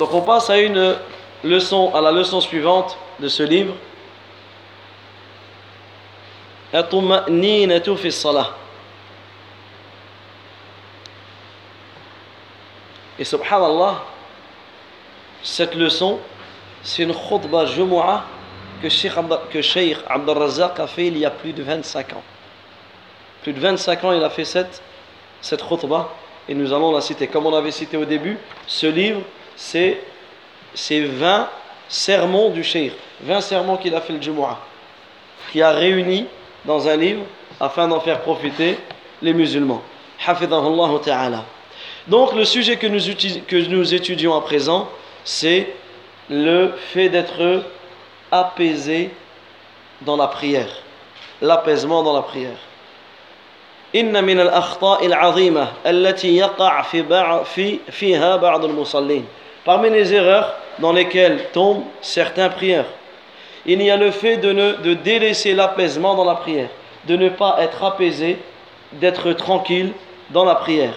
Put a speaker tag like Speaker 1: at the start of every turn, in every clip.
Speaker 1: Donc on passe à la leçon suivante de ce livre. Et subhanallah, cette leçon, c'est une khutbah Jumu'ah que Sheikh, que Sheikh Abdel Razak a fait il y a plus de 25 ans. Plus de 25 ans, il a fait cette, cette khutbah et nous allons la citer. Comme on avait cité au début, ce livre c'est 20 sermons du Sheikh, 20 sermons qu'il a fait le Jumu'ah, qui a réuni dans un livre afin d'en faire profiter les musulmans. Hafidahullah ta'ala. Donc le sujet que nous, que nous étudions à présent, c'est le fait d'être apaisé dans la prière. L'apaisement dans la prière. إن من الأخطاء العظيمة التي يقع في في فيها بعض المصلين. Parmi les erreurs dans lesquelles tombent certains prières, il y a le fait de, de délaisser l'apaisement dans la prière, de ne pas être apaisé, d'être tranquille dans la prière.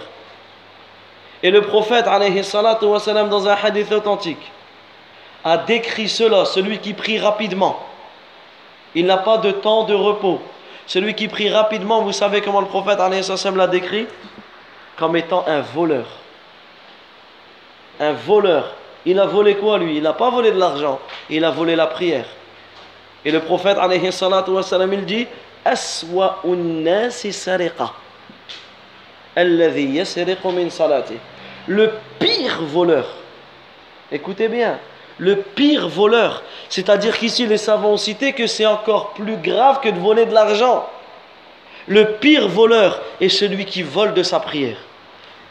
Speaker 1: Et le prophète, wassalam, dans un hadith authentique, a décrit cela, celui qui prie rapidement. Il n'a pas de temps de repos. Celui qui prie rapidement, vous savez comment le prophète l'a décrit? Comme étant un voleur. Un voleur. Il a volé quoi lui? Il n'a pas volé de l'argent, il a volé la prière. Et le prophète wassalam, il dit le pire voleur. Écoutez bien, le pire voleur. C'est-à-dire qu'ici, les savants ont cité que c'est encore plus grave que de voler de l'argent. Le pire voleur est celui qui vole de sa prière.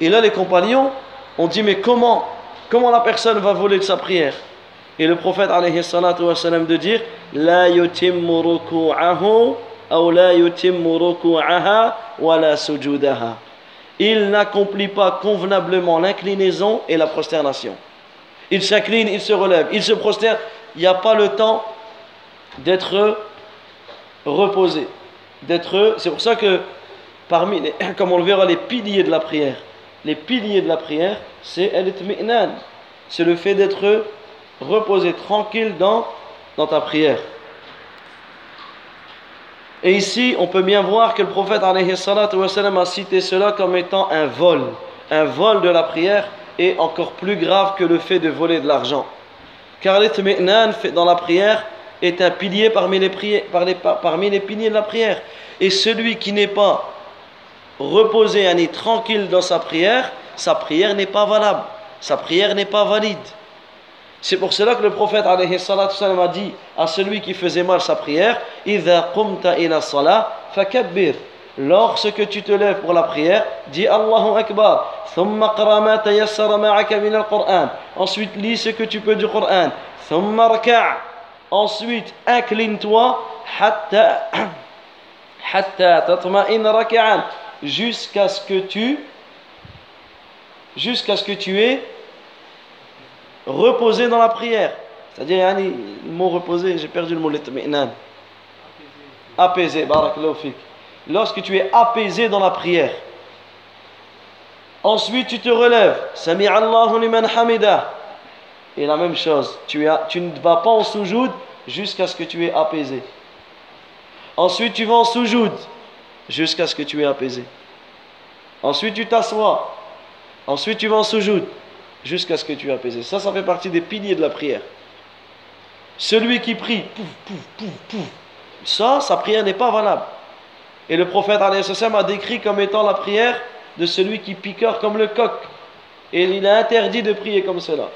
Speaker 1: Et là, les compagnons ont dit, mais comment Comment la personne va voler de sa prière? Et le prophète, alayhi salatu de dire, La yutimmu ruku'ahu, ou la yutimmu ruku'aha, wa la sujudaha il n'accomplit pas convenablement l'inclinaison et la prosternation. Il s'incline, il se relève, il se prosterne. Il n'y a pas le temps d'être reposé. D'être, c'est pour ça que parmi, les, comme on le verra, les piliers de la prière, les piliers de la prière, c'est C'est le fait d'être reposé, tranquille dans, dans ta prière. Et ici, on peut bien voir que le prophète a cité cela comme étant un vol. Un vol de la prière est encore plus grave que le fait de voler de l'argent. Car l'itmi'nan dans la prière est un pilier parmi les, parmi les piliers de la prière. Et celui qui n'est pas reposé, et tranquille dans sa prière, sa prière n'est pas valable. Sa prière n'est pas valide. C'est pour cela que le prophète a dit à celui qui faisait mal sa prière Lorsque tu te lèves pour la prière, dis Allahu Akbar. Ensuite, lis ce que tu peux du Coran. Ensuite, incline-toi jusqu'à ce que tu jusqu'à ce que tu aies reposer dans la prière. C'est-à-dire, le mot reposer, j'ai perdu le mot Apaisé, Lorsque tu es apaisé dans la prière. Ensuite, tu te relèves. Sami Allahu liman hamida. Et la même chose, tu, tu ne vas pas en soujoud jusqu'à ce que tu es apaisé. Ensuite, tu vas en soujoud jusqu'à ce que tu es apaisé. Ensuite, tu t'assois. Ensuite, tu vas en soujoud jusqu'à ce que tu aies apaisé. Ça, ça fait partie des piliers de la prière. Celui qui prie, pouf, pouf, pouf, pouf, ça, sa prière n'est pas valable. Et le prophète a décrit comme étant la prière de celui qui piqueur comme le coq. Et il a interdit de prier comme cela.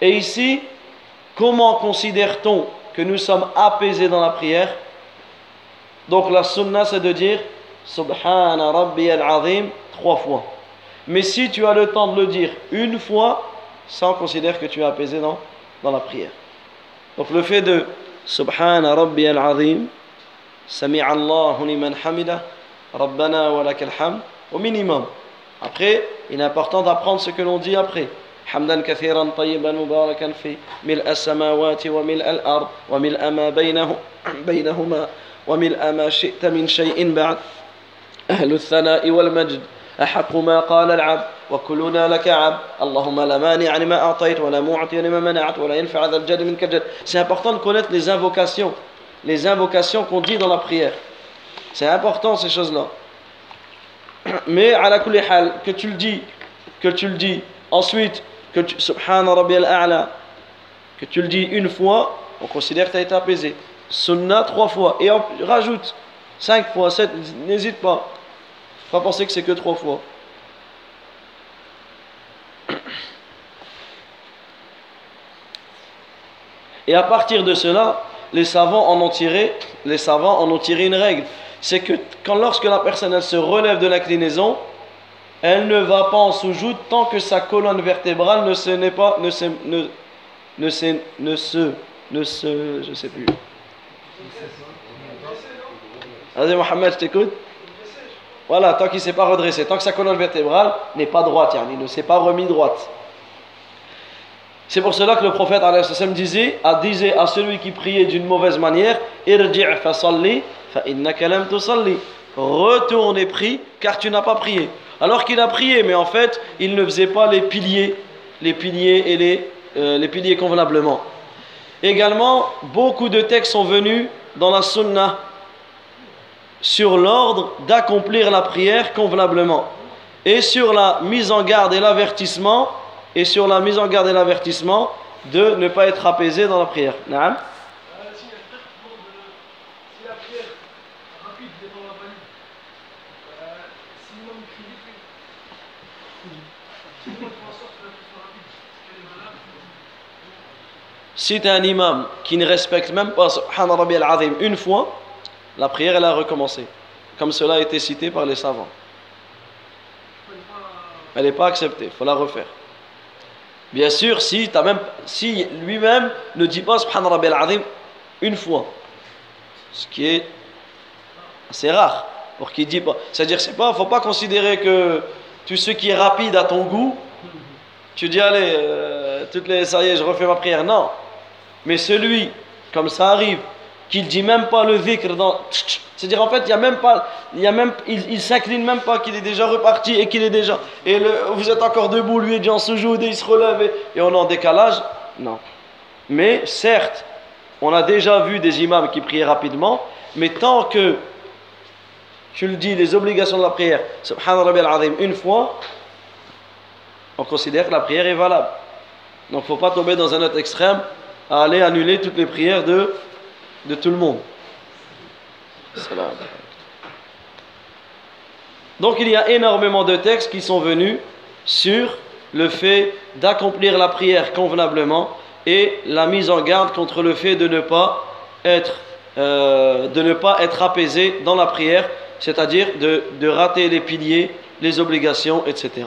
Speaker 1: Et ici, comment considère-t-on que nous sommes apaisés dans la prière? Donc la sunna, c'est de dire Subhana Rabbi al-Azim trois fois. Mais si tu as le temps de le dire une fois, ça on considère que tu es apaisé dans, dans la prière. Donc le fait de Subhana Rabbi al-Azim, Sami Allahu liman hamida, Rabbana wa lakal ham, au minimum. Après, il est important d'apprendre ce que l'on dit après. حمدا كثيرا طيبا مباركا في ملء السماوات وملء الأرض وملء ما بينه بينهما وملء ما شئت من شيء بعد أهل الثناء والمجد أحق ما قال العبد وكلنا لك عبد اللهم لا مانع لما أعطيت ولا معطي لما منعت ولا ينفع ذا الجد منك الجد C'est important de connaître les invocations, les invocations qu'on dit dans la prière. C'est important ces choses-là. Mais à la hal, que tu le dis, que tu le dis, ensuite, que tu, subhana rabbi al-a'la, que tu le dis une fois, on considère que tu as été apaisé. Sunna trois fois. Et rajoute cinq fois, sept, n'hésite pas. Pas penser que c'est que trois fois. Et à partir de cela, les savants en ont tiré, les savants en ont tiré une règle. C'est que quand lorsque la personne elle se relève de l'inclinaison, elle ne va pas en sous tant que sa colonne vertébrale ne se n'est pas ne se ne ne se ne se ne se je sais plus. Vas-y Mohamed, je t'écoute. Voilà, tant qu'il ne s'est pas redressé, tant que sa colonne vertébrale n'est pas droite, il ne s'est pas remis droite. C'est pour cela que le prophète disait, disait à celui qui priait d'une mauvaise manière Retourne et prie, car tu n'as pas prié. Alors qu'il a prié, mais en fait, il ne faisait pas les piliers, les piliers et les, euh, les piliers convenablement. Également, beaucoup de textes sont venus dans la sunna sur l'ordre d'accomplir la prière convenablement et sur la mise en garde et l'avertissement et sur la mise en garde et l'avertissement de ne pas être apaisé dans la prière. Si tu un imam qui ne respecte même pas al-Azim une fois, la prière elle a recommencé. Comme cela a été cité par les savants. Elle n'est pas acceptée, il faut la refaire. Bien sûr, si, si lui-même ne dit pas une fois, ce qui est assez rare, pour qu'il dit pas. C'est-à-dire, c'est pas, faut pas considérer que tu ce qui est rapide à ton goût, tu dis allez, euh, toutes les, ça y est, je refais ma prière. Non, mais celui, comme ça arrive, qu'il dit même pas le dhikr dans. C'est-à-dire en fait, il y a même pas, il y a même, il, s'incline même pas qu'il est déjà reparti et qu'il est déjà. Et vous êtes encore debout, lui est déjà en soujoud et il se relève et, on est en décalage. Non. Mais certes, on a déjà vu des imams qui priaient rapidement, mais tant que tu le dis, les obligations de la prière, une fois, on considère que la prière est valable. Donc il ne faut pas tomber dans un autre extrême à aller annuler toutes les prières de, de tout le monde. Donc il y a énormément de textes qui sont venus sur le fait d'accomplir la prière convenablement et la mise en garde contre le fait de ne pas être, euh, apaisé dans la prière, c'est-à-dire de rater les piliers, les obligations, etc.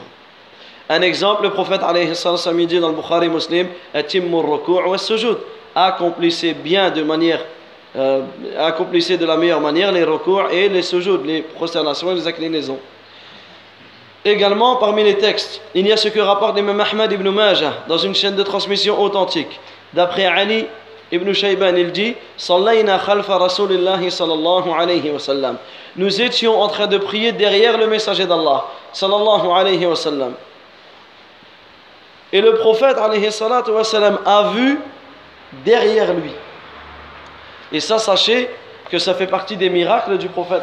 Speaker 1: Un exemple, le prophète alayhi salam dit dans le Bukhari muslim accomplissez bien de manière euh, accomplissez de la meilleure manière les recours et les sujud, les prosternations et les inclinaisons. Également, parmi les textes, il y a ce que rapporte l'imam Ahmad ibn Majah dans une chaîne de transmission authentique. D'après Ali ibn Shayban, il dit Nous étions en train de prier derrière le messager d'Allah. Et le prophète a vu derrière lui. Et ça, sachez que ça fait partie des miracles du prophète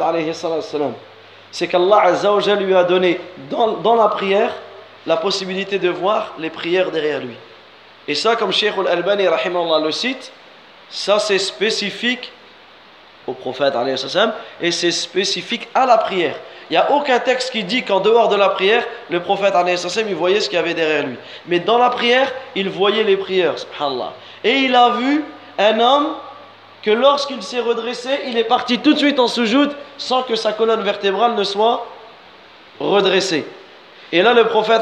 Speaker 1: C'est qu'Allah lui a donné dans, la prière la possibilité de voir les prières derrière lui. Et ça, comme Sheikh al-Albani le cite, ça c'est spécifique au prophète et c'est spécifique à la prière. Il n'y a aucun texte qui dit qu'en dehors de la prière, le prophète il voyait ce qu'il y avait derrière lui. Mais dans la prière, il voyait les prières, subhanallah. Et il a vu un homme que lorsqu'il s'est redressé, il est parti tout de suite en soujoud sans que sa colonne vertébrale ne soit redressée. Et là, le prophète,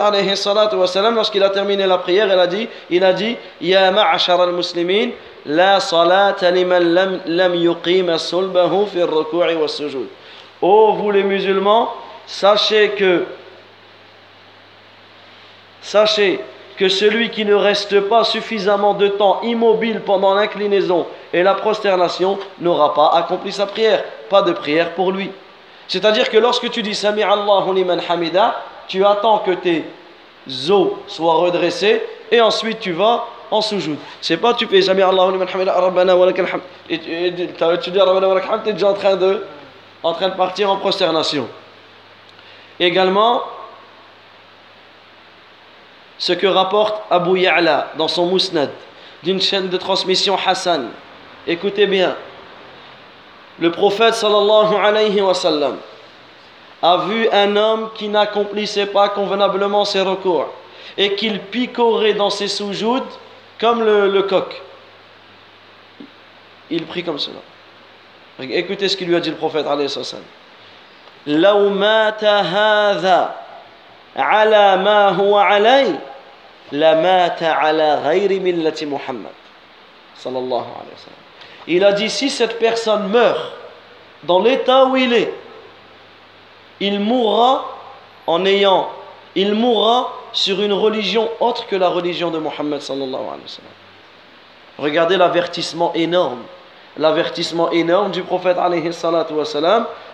Speaker 1: lorsqu'il a terminé la prière, il a dit, il a dit, Ya ma'ashara al-muslimin, la salata liman lam yuqima sulbahu fi ruku'i wa sujud. Ô vous les musulmans, sachez que sachez que celui qui ne reste pas suffisamment de temps immobile pendant l'inclinaison et la prosternation n'aura pas accompli sa prière, pas de prière pour lui. C'est-à-dire que lorsque tu dis Sami Allahu hamida, tu attends que tes os soient redressés et ensuite tu vas en soujoud. C'est pas tu fais Sami Allahu liman hamida, Rabbana wa lakal tu dis Rabbana wa lakal tu es déjà en train, de, en train de partir en prosternation. Également, ce que rapporte Abu Ya'la dans son Mousnad d'une chaîne de transmission Hassan. Écoutez bien, le prophète sallallahu a vu un homme qui n'accomplissait pas convenablement ses recours et qu'il picorait dans ses sous comme le, coq. Il prie comme cela. Écoutez ce qu'il lui a dit le prophète alayhi wa sallam. لو مات هذا على ما هو عليه لمات على غير ملة محمد صلى الله عليه وسلم Il a dit si cette personne meurt dans l'état où il est, il mourra en ayant, il mourra sur une religion autre que la religion de Mohammed sallallahu alayhi wa sallam. Regardez l'avertissement énorme, l'avertissement énorme du prophète alayhi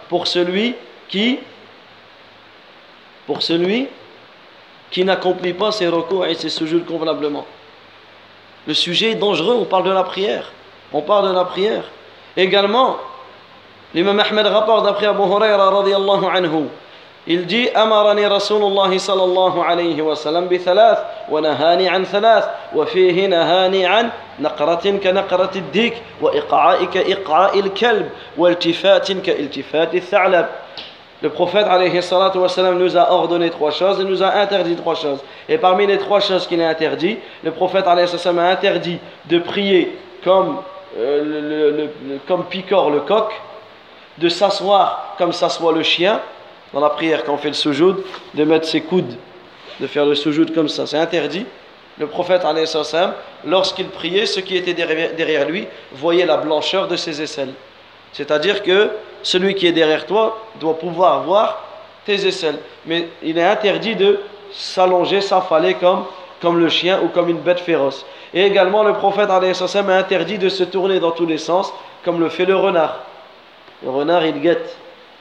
Speaker 1: pour celui qui pour celui qui n'accomplit pas ses recours et ses sujets convenablement. Le sujet est dangereux, on parle de la prière. On parle de la prière. Également, l'imam Ahmed rapporte d'après Abu Huraira radiallahu anhu, il dit « Amarani Rasulullah sallallahu alayhi wa sallam bi thalath, wa nahani an thalath, وفيه نهاني عن نقرة كنقرة الديك وإقعاء كإقعاء الكلب والتفات كالتفات الثعلب Le prophète wassalam, nous a ordonné trois choses et nous a interdit trois choses. Et parmi les trois choses qu'il a interdit, le prophète wassalam, a interdit de prier comme euh, le, comme picore le coq, de s'asseoir comme s'assoit le chien dans la prière quand on fait le soujoud, de mettre ses coudes, de faire le soujoud comme ça, c'est interdit. Le prophète, lorsqu'il priait, ceux qui étaient derrière lui voyaient la blancheur de ses aisselles. C'est-à-dire que celui qui est derrière toi doit pouvoir voir tes aisselles. Mais il est interdit de s'allonger, s'affaler comme, comme le chien ou comme une bête féroce. Et également, le prophète a interdit de se tourner dans tous les sens, comme le fait le renard. Le renard, il guette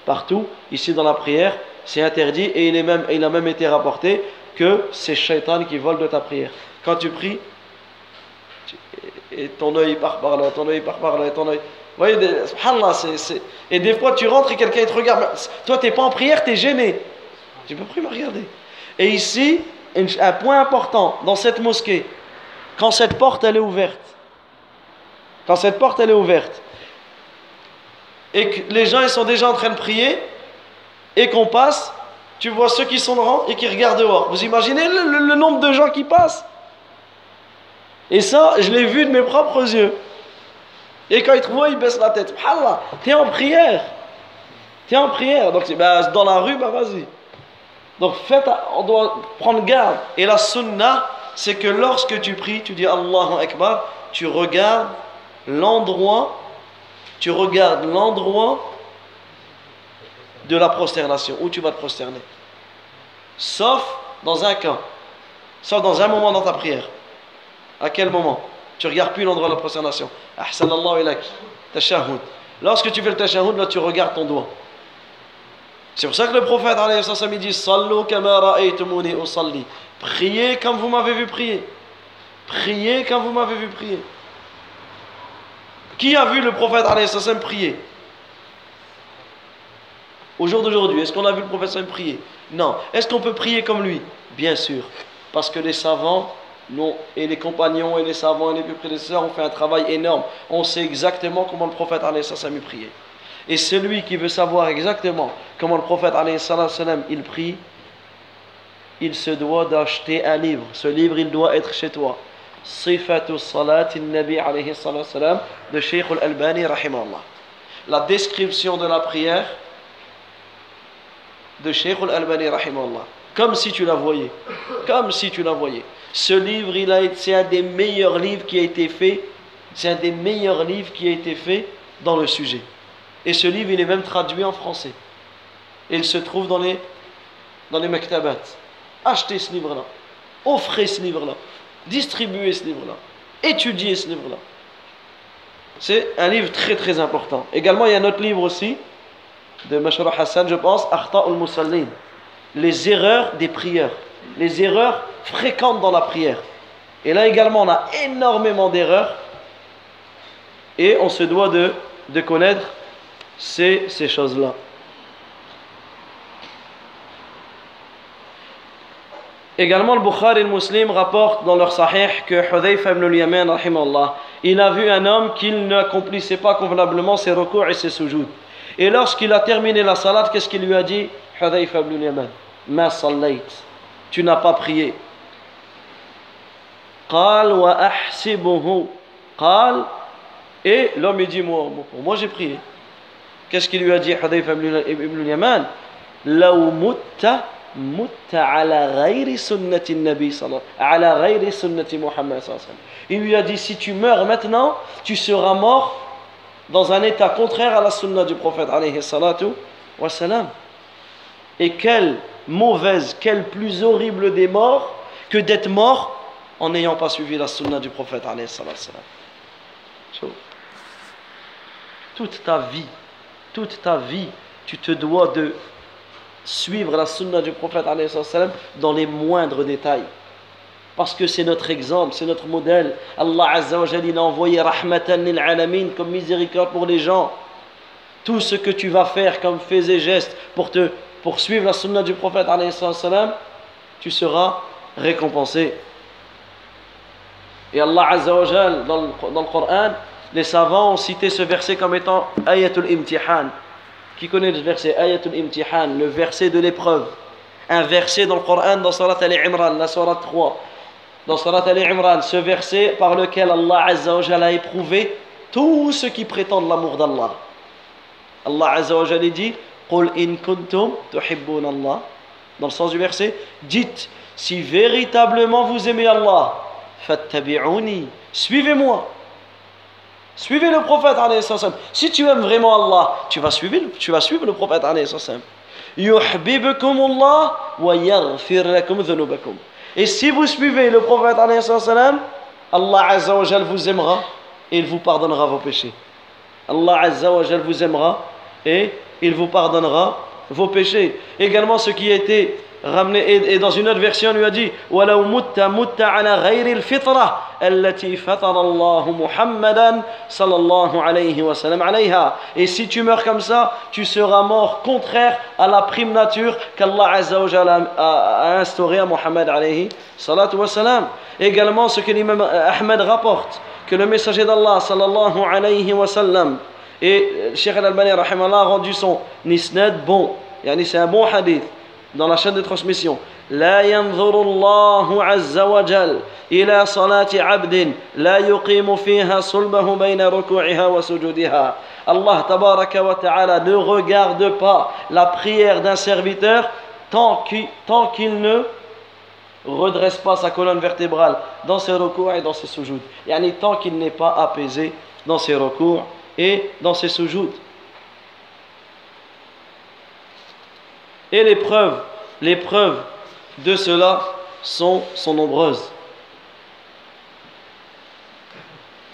Speaker 1: partout. Ici, dans la prière, c'est interdit et il, est même, il a même été rapporté que c'est Shaitan qui vole de ta prière. Quand tu pries, et ton œil part par là, ton œil part par là, et ton œil. Vous voyez, subhanallah, c'est, et des fois tu rentres et quelqu'un te regarde. Toi, tu n'es pas en prière, tu es gêné. Tu peux plus me regarder. Et ici, un point important dans cette mosquée, quand cette porte elle est ouverte, quand cette porte elle est ouverte, et que les gens ils sont déjà en train de prier, et qu'on passe, tu vois ceux qui sont devant et qui regardent dehors. Vous imaginez le, nombre de gens qui passent? Et ça, je l'ai vu de mes propres yeux. Et quand ils te voient, ils baissent la tête. tu es en prière. Tu es en prière. Donc, bah, dans la rue, bah vas-y. Donc, faites, on doit prendre garde. Et la sunna, c'est que lorsque tu pries, tu dis Allahu Akbar, tu regardes l'endroit, tu regardes l'endroit de la prosternation, où tu vas te prosterner? Sauf dans un cas, sauf dans un moment dans ta prière. À quel moment? Tu regardes plus l'endroit de la prosternation. Lorsque tu fais le tashahhud, là tu regardes ton doigt. C'est pour ça que le prophète dit Sallu Priez comme vous m'avez vu prier. Priez comme vous m'avez vu prier. Qui a vu le prophète prier? Au jour d'aujourd'hui, est-ce qu'on a vu le prophète prier? Non. Est-ce qu'on peut prier comme lui? Bien sûr. Parce que les savants et les compagnons et les savants et les plus prédécesseurs ont fait un travail énorme. On sait exactement comment le prophète prié. prier. Et celui qui veut savoir exactement comment le prophète il prie, il se doit d'acheter un livre. Ce livre, il doit être chez toi. Sifatu Salat Nabi de Sheikh al-Albani. La description de la prière de Sheikh al-Albani rahimallah. Comme si tu la voyais. Comme si tu la voyais. Ce livre, il a c'est un des meilleurs livres qui a été fait. C'est un des meilleurs livres qui a été fait dans le sujet. Et ce livre, il est même traduit en français. Il se trouve dans les, dans les maktabat. Achetez ce livre-là. Offrez ce livre-là. Distribuez ce livre-là. Étudiez ce livre-là. C'est un livre très très important. Également, il y a un autre livre aussi de Mashra Hassan, je pense, Akhta al-Musallin. Les erreurs des prières. Les erreurs fréquentes dans la prière. Et là également, on a énormément d'erreurs. Et on se doit de, de connaître ces, ces choses-là. Également, le Bukhari et le Muslim rapportent dans leur sahih que Hudayfa ibn al-Yaman, il a vu un homme qui n'accomplissait pas convenablement ses recours et ses sujouds. Et lorsqu'il a terminé la salade, qu'est-ce qu'il lui a dit? Hudayfa ibn al-Yaman, ma sallayt, tu n'as pas prié. Qal wa ahsibuhu. Qal, et l'homme il dit, moi, moi j'ai prié. Qu'est-ce qu'il lui a dit Hudayfa ibn al-Yaman? Law mutta il lui a dit si tu meurs maintenant tu seras mort dans un état contraire à la sunna du prophète et quelle mauvaise quelle plus horrible des morts que d'être mort en n'ayant pas suivi la sunna du prophète toute ta vie toute ta vie tu te dois de suivre la sunna du prophète dans les moindres détails. Parce que c'est notre exemple, c'est notre modèle. Allah Azza wa a envoyé rahmatan lil alamin comme miséricorde pour les gens. Tout ce que tu vas faire comme faits et gestes pour te pour suivre la sunna du prophète tu seras récompensé. Et Allah Azza wa dans, dans le Coran, les savants ont cité ce verset comme étant ayatul imtihan qui connaît le verset Ayatul Imtihan, le verset de l'épreuve? Un verset dans le Coran, dans Surat Al-Imran, la Surat 3. Dans Al-Imran, ce verset par lequel Allah Azza wa a éprouvé tous ceux qui prétendent l'amour d'Allah. Allah Azza wa dit Qul in kuntum tuhibbun Allah. Dans le sens du verset, dites si véritablement vous aimez Allah, fattabi'uni, suivez-moi. Suivez le prophète Si tu aimes vraiment Allah, tu vas suivre, tu vas suivre le prophète Et si vous suivez le prophète Allah Azza vous aimera et il vous pardonnera vos péchés. Allah Azza vous aimera et il vous pardonnera vos péchés. Également ce qui a été ramené et, dans une autre version lui a dit ولو مت مت على غير الفطرة التي فطر الله محمدا صلى الله عليه وسلم عليها et si tu meurs comme ça tu seras mort contraire à la prime nature qu'Allah Azza wa Jalla a, a instauré à Muhammad alayhi salatu wa salam également ce que l'imam Ahmed rapporte que le messager d'Allah sallallahu alayhi wa sallam et Cheikh Al-Albani a rendu son nisnad bon yani c'est un bon hadith dans la chaîne de transmission لا ينظر الله عز وجل إلى صلاة عبد لا يقيم فيها صلبه بين ركوعها وسجودها Allah tabaraka wa ta'ala ne regarde pas la prière d'un serviteur tant qu'il, tant qu'il ne redresse pas sa colonne vertébrale dans ses recours et dans ses sujouds. Yani tant qu'il n'est pas apaisé dans ses recours et dans ses sujouds. Et les preuves, les preuves de cela sont, sont nombreuses.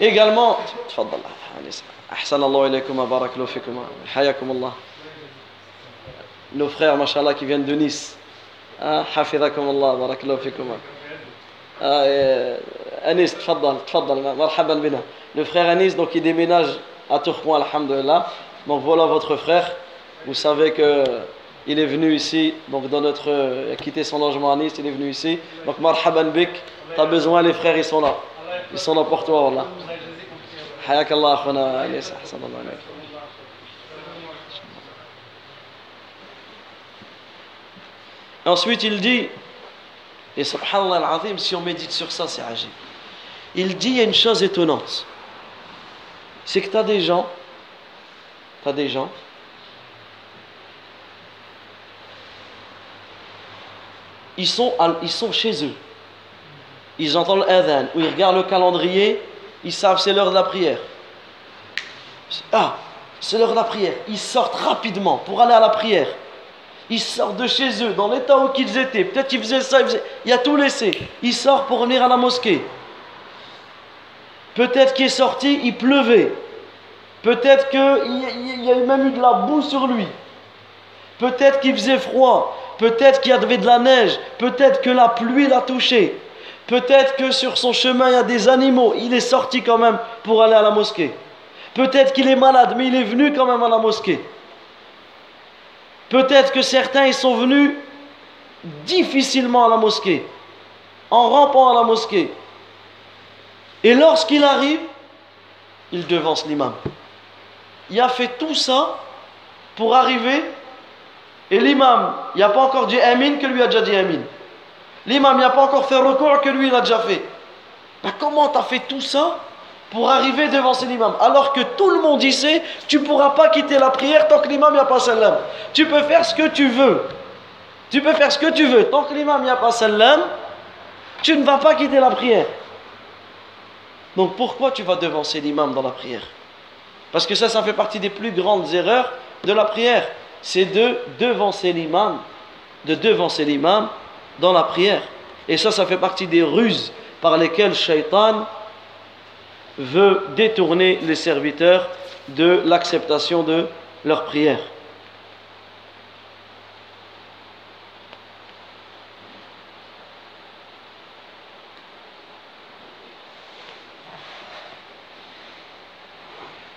Speaker 1: Également, nos frères, mashallah, qui viennent de Nice. Ah, Allah, barakallahu fikum. Ah, Anis, tfaddal, tfaddal, marhaban bina. Le frère Anis, donc, il déménage à Tourcoing, alhamdulillah. Donc voilà votre frère. Vous savez que il est venu ici, donc dans notre, il a quitté son logement à Nice, il est venu ici. Donc marhaban bik, tu as besoin, les frères ils sont là. Ils sont là pour toi, Allah. حياك الله أخونا أنيس أحسن الله عليك Ensuite, il dit, et subhanallah al-azim, si on médite sur ça, c'est agile. Il dit, il y a une chose étonnante. C'est que tu as des gens, tu as des gens ils sont, ils chez eux. Ils entendent l'adhan, ou ils regardent le calendrier, ils savent c'est l'heure de la prière. Ah, c'est l'heure de la prière. Ils sortent rapidement pour aller à la prière. Ils sortent de chez eux, dans l'état où ils étaient. Peut-être qu'ils faisaient ça, il y a tout laissé. Ils sortent pour venir à la mosquée. Peut-être qu'il est sorti, il pleuvait. Peut-être qu'il y a même eu de la boue sur lui. peut-être qu'il faisait froid, peut-être qu'il y avait de la neige, peut-être que la pluie l'a touché, peut-être que sur son chemin il y a des animaux, il est sorti quand même pour aller à la mosquée. Peut-être qu'il est malade, mais il est venu quand même à la mosquée. Peut-être que certains ils sont venus difficilement à la mosquée, en rampant à la mosquée. Et lorsqu'il arrive, il devance l'imam. Il a fait tout ça pour arriver, et l'imam, il n'a pas encore dit Amin que lui a déjà dit Amin. L'imam, il n'a pas encore fait recours que lui, il a déjà fait. Ben, comment tu as fait tout ça pour arriver devant l'imam Alors que tout le monde sait, tu ne pourras pas quitter la prière tant que l'imam n'y a pas salam. Tu peux faire ce que tu veux. Tu peux faire ce que tu veux. Tant que l'imam n'y a pas salam, tu ne vas pas quitter la prière. Donc pourquoi tu vas devancer l'imam dans la prière? Parce que ça, ça fait partie des plus grandes erreurs de la prière. C'est de devancer l'imam, de devancer l'imam dans la prière. Et ça, ça fait partie des ruses par lesquelles Shaitan veut détourner les serviteurs de l'acceptation de leur prière.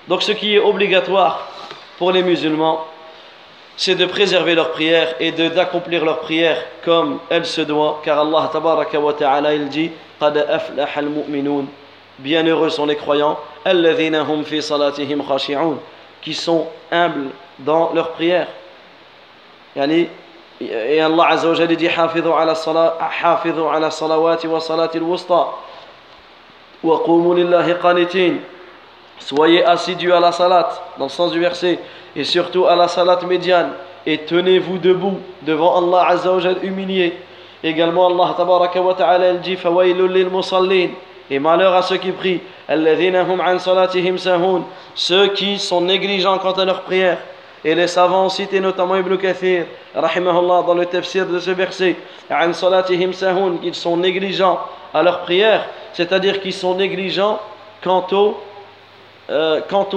Speaker 1: Donc ce qui est obligatoire pour les musulmans, c'est de préserver leur prière et d'accomplir leur prière comme elle se doit, car Allah tabaraka wa ta'ala il dit Bienheureux sont les croyants, hum qui sont humbles dans leur prière. et Allah Azza wa dit ala salawati wa salati al-wusta wa qumu lillahi qanitin Soyez assidus à la salat, dans le sens du verset, et surtout à la salat médiane, et tenez-vous debout devant Allah Azza wa humilié. Également, Allah tabaraka wa ta'ala dit lil musallin et malheur à ceux qui prient. hum an salatihim ceux qui sont négligents quant à leur prière. Et les savants ont cité notamment Ibn Kathir, rahimahullah, dans le tafsir de ce verset, an salatihim sahun, qu'ils sont négligents à leur prière, c'est-à-dire qu'ils sont négligents quant au euh, quant,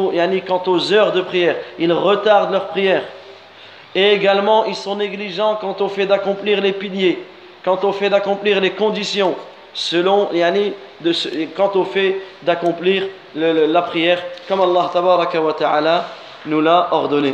Speaker 1: aux heures de prière. Ils retardent leur prière. Et également, ils sont négligents quant au fait d'accomplir les piliers, quant au fait d'accomplir les conditions, selon, yani, quant au fait d'accomplir la prière, comme Allah nous l'a ordonné.